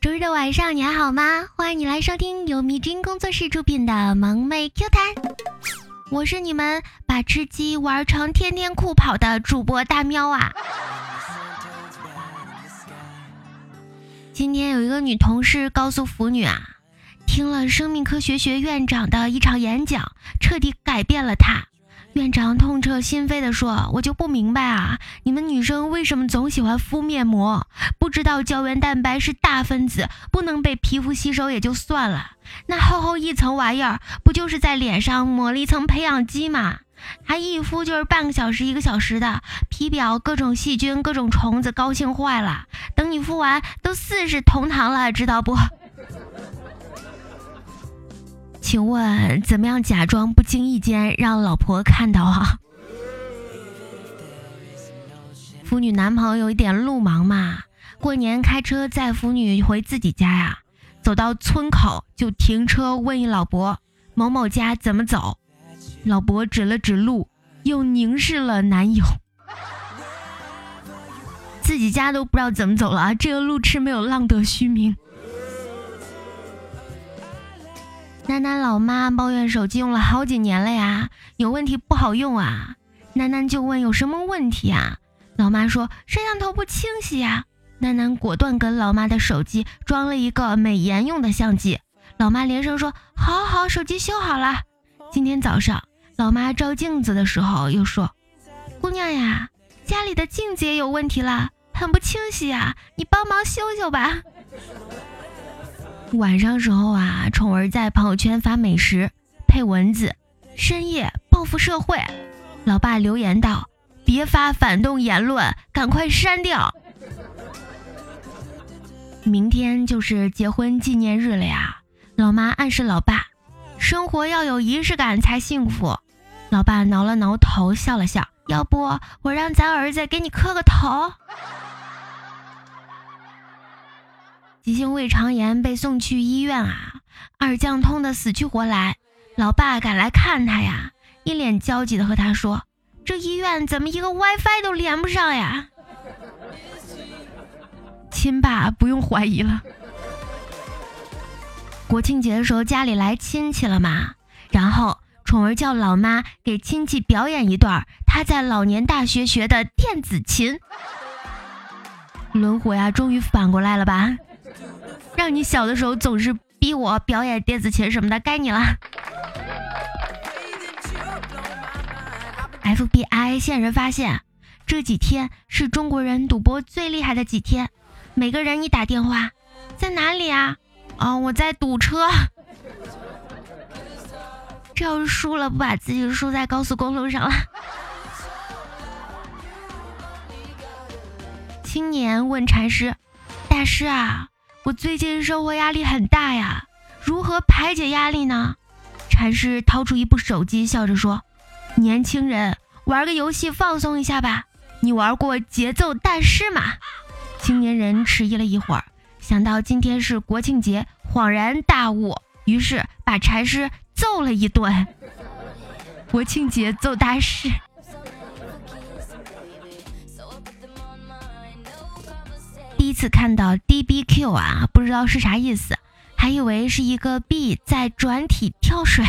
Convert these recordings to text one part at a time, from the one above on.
周日的晚上你还好吗？欢迎你来收听由迷君工作室出品的萌妹 Q 弹，我是你们把吃鸡玩成天天酷跑的主播大喵啊。今天有一个女同事告诉腐女啊，听了生命科学学院长的一场演讲，彻底改变了她。院长痛彻心扉地说：“我就不明白啊，你们女生为什么总喜欢敷面膜？不知道胶原蛋白是大分子，不能被皮肤吸收也就算了，那厚厚一层玩意儿，不就是在脸上抹了一层培养基吗？还一敷就是半个小时、一个小时的，皮表各种细菌、各种虫子高兴坏了。等你敷完，都四世同堂了，知道不？”请问怎么样假装不经意间让老婆看到啊？腐女男朋友一点路盲嘛，过年开车载腐女回自己家呀，走到村口就停车问一老伯某某家怎么走，老伯指了指路，又凝视了男友，自己家都不知道怎么走了，这个路痴没有浪得虚名。楠楠老妈抱怨手机用了好几年了呀，有问题不好用啊。楠楠就问有什么问题啊？老妈说摄像头不清晰呀。楠楠果断跟老妈的手机装了一个美颜用的相机。老妈连声说好好，手机修好了。今天早上老妈照镜子的时候又说，姑娘呀，家里的镜子也有问题了，很不清晰呀，你帮忙修修吧。晚上时候啊，宠儿在朋友圈发美食，配文字：“深夜报复社会。”老爸留言道：“别发反动言论，赶快删掉。”明天就是结婚纪念日了呀，老妈暗示老爸：“生活要有仪式感才幸福。”老爸挠了挠头，笑了笑：“要不我让咱儿子给你磕个头？”急性胃肠炎被送去医院啊，二将痛得死去活来。老爸赶来看他呀，一脸焦急的和他说：“这医院怎么一个 WiFi 都连不上呀？”亲爸不用怀疑了。国庆节的时候家里来亲戚了嘛，然后宠儿叫老妈给亲戚表演一段他在老年大学学的电子琴。轮回啊，终于反过来了吧？让你小的时候总是逼我表演电子琴什么的，该你了。FBI 线人发现，这几天是中国人赌博最厉害的几天。每个人一打电话，在哪里啊？哦，我在堵车。这要是输了，不把自己输在高速公路上了。青年问禅师：“大师啊？”我最近生活压力很大呀，如何排解压力呢？禅师掏出一部手机，笑着说：“年轻人，玩个游戏放松一下吧。你玩过节奏大师吗？”青年人迟疑了一会儿，想到今天是国庆节，恍然大悟，于是把禅师揍了一顿。国庆节揍大师。第一次看到 D B Q 啊，不知道是啥意思，还以为是一个 B 在转体跳水。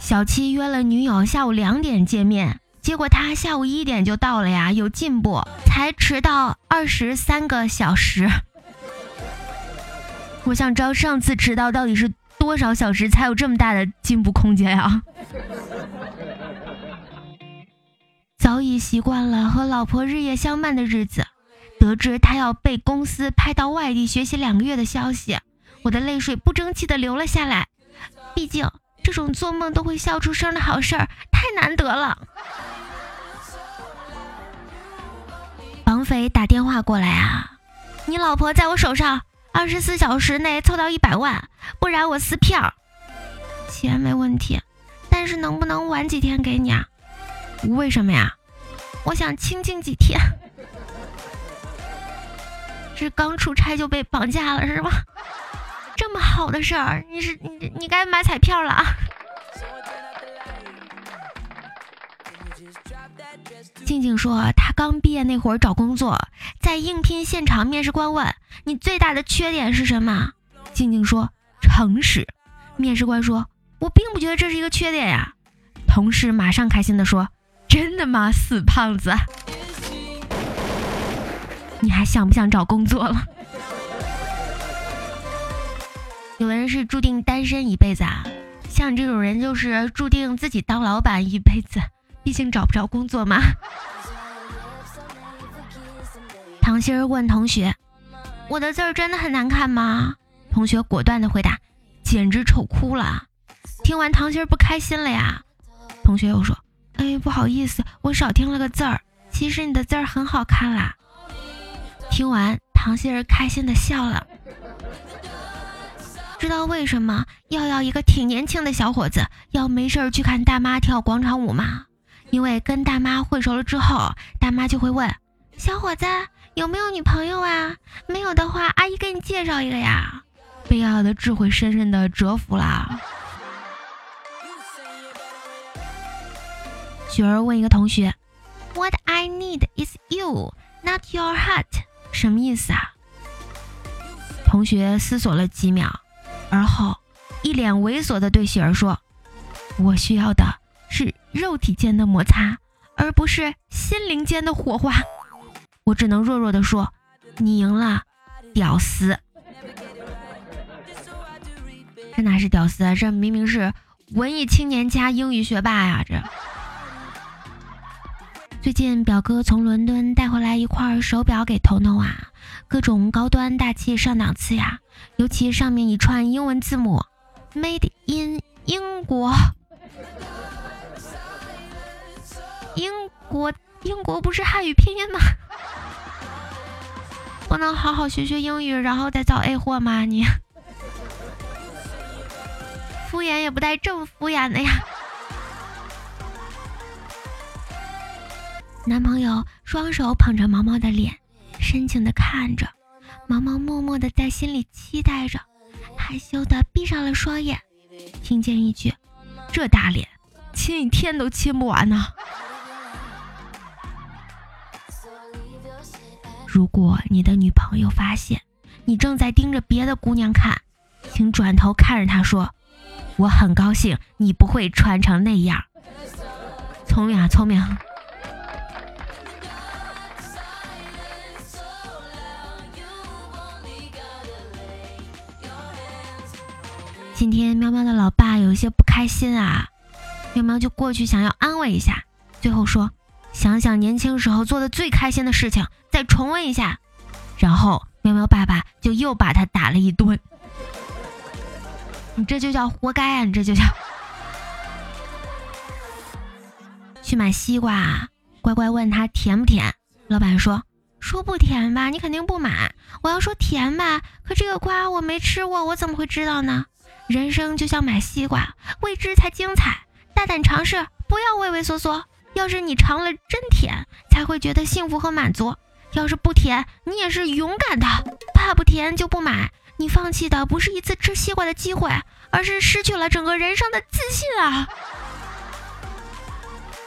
小七约了女友下午两点见面，结果他下午一点就到了呀，有进步，才迟到二十三个小时。我想知道上次迟到到底是多少小时才有这么大的进步空间呀？早已习惯了和老婆日夜相伴的日子，得知他要被公司派到外地学习两个月的消息，我的泪水不争气的流了下来。毕竟这种做梦都会笑出声的好事儿太难得了。绑匪打电话过来啊，你老婆在我手上，二十四小时内凑到一百万，不然我撕票。钱没问题，但是能不能晚几天给你啊？为什么呀？我想清静几天。这刚出差就被绑架了是吧？这么好的事儿，你是你你该买彩票了啊！静静说，她刚毕业那会儿找工作，在应聘现场，面试官问你最大的缺点是什么？静静说诚实。面试官说，我并不觉得这是一个缺点呀。同事马上开心的说，真的吗，死胖子？你还想不想找工作了？有的人是注定单身一辈子啊，像你这种人就是注定自己当老板一辈子，毕竟找不着工作嘛。唐心儿问同学：“我的字儿真的很难看吗？”同学果断的回答：“简直丑哭了。”听完唐心儿不开心了呀。同学又说：“哎，不好意思，我少听了个字儿。其实你的字儿很好看啦。”听完，唐心儿开心的笑了。知道为什么要要一个挺年轻的小伙子要没事儿去看大妈跳广场舞吗？因为跟大妈混熟了之后，大妈就会问小伙子有没有女朋友啊？没有的话，阿姨给你介绍一个呀。被要的智慧深深的折服了。雪儿问一个同学：“What I need is you, not your heart。”什么意思啊？同学思索了几秒。而后，一脸猥琐地对雪儿说：“我需要的是肉体间的摩擦，而不是心灵间的火花。”我只能弱弱地说：“你赢了，屌丝！”这哪是屌丝啊？这明明是文艺青年加英语学霸呀！这最近表哥从伦敦带回来一块手表给彤彤啊。各种高端大气上档次呀，尤其上面一串英文字母，Made in 英国，英国英国不是汉语拼音吗？不能好好学学英语，然后再造 A 货吗？你 敷衍也不带这么敷衍的呀！男朋友双手捧着毛毛的脸。深情的看着毛毛，默默的在心里期待着，害羞的闭上了双眼。听见一句：“这大脸，亲一天都亲不完呢。”如果你的女朋友发现你正在盯着别的姑娘看，请转头看着她说：“我很高兴你不会穿成那样。”聪明啊，聪明！今天喵喵的老爸有一些不开心啊，喵喵就过去想要安慰一下，最后说：“想想年轻时候做的最开心的事情，再重温一下。”然后喵喵爸爸就又把他打了一顿。你这就叫活该啊！你这就叫去买西瓜，乖乖问他甜不甜，老板说：“说不甜吧，你肯定不买。我要说甜吧，可这个瓜我没吃过，我怎么会知道呢？”人生就像买西瓜，未知才精彩。大胆尝试，不要畏畏缩缩。要是你尝了真甜，才会觉得幸福和满足。要是不甜，你也是勇敢的。怕不甜就不买，你放弃的不是一次吃西瓜的机会，而是失去了整个人生的自信啊！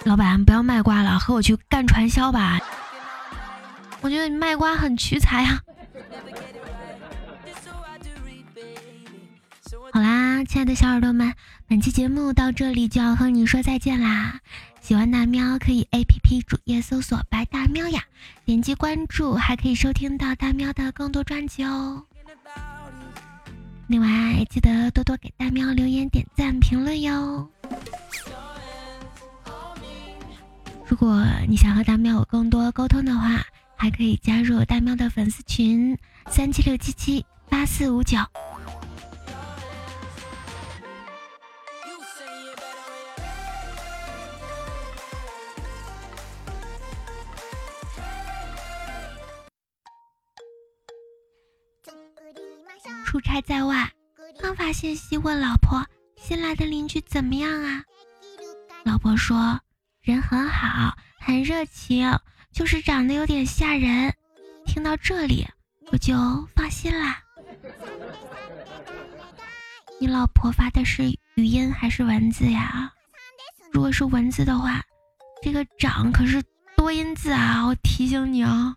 老板，不要卖瓜了，和我去干传销吧。我觉得你卖瓜很屈才啊。好啦，亲爱的小耳朵们，本期节目到这里就要和你说再见啦！喜欢大喵可以 A P P 主页搜索“白大喵”呀，点击关注还可以收听到大喵的更多专辑哦。另外记得多多给大喵留言、点赞、评论哟。如果你想和大喵有更多沟通的话，还可以加入大喵的粉丝群：三七六七七八四五九。差在外，刚发信息问老婆：“新来的邻居怎么样啊？”老婆说：“人很好，很热情，就是长得有点吓人。”听到这里，我就放心啦。你老婆发的是语音还是文字呀？如果是文字的话，这个长可是多音字啊，我提醒你啊。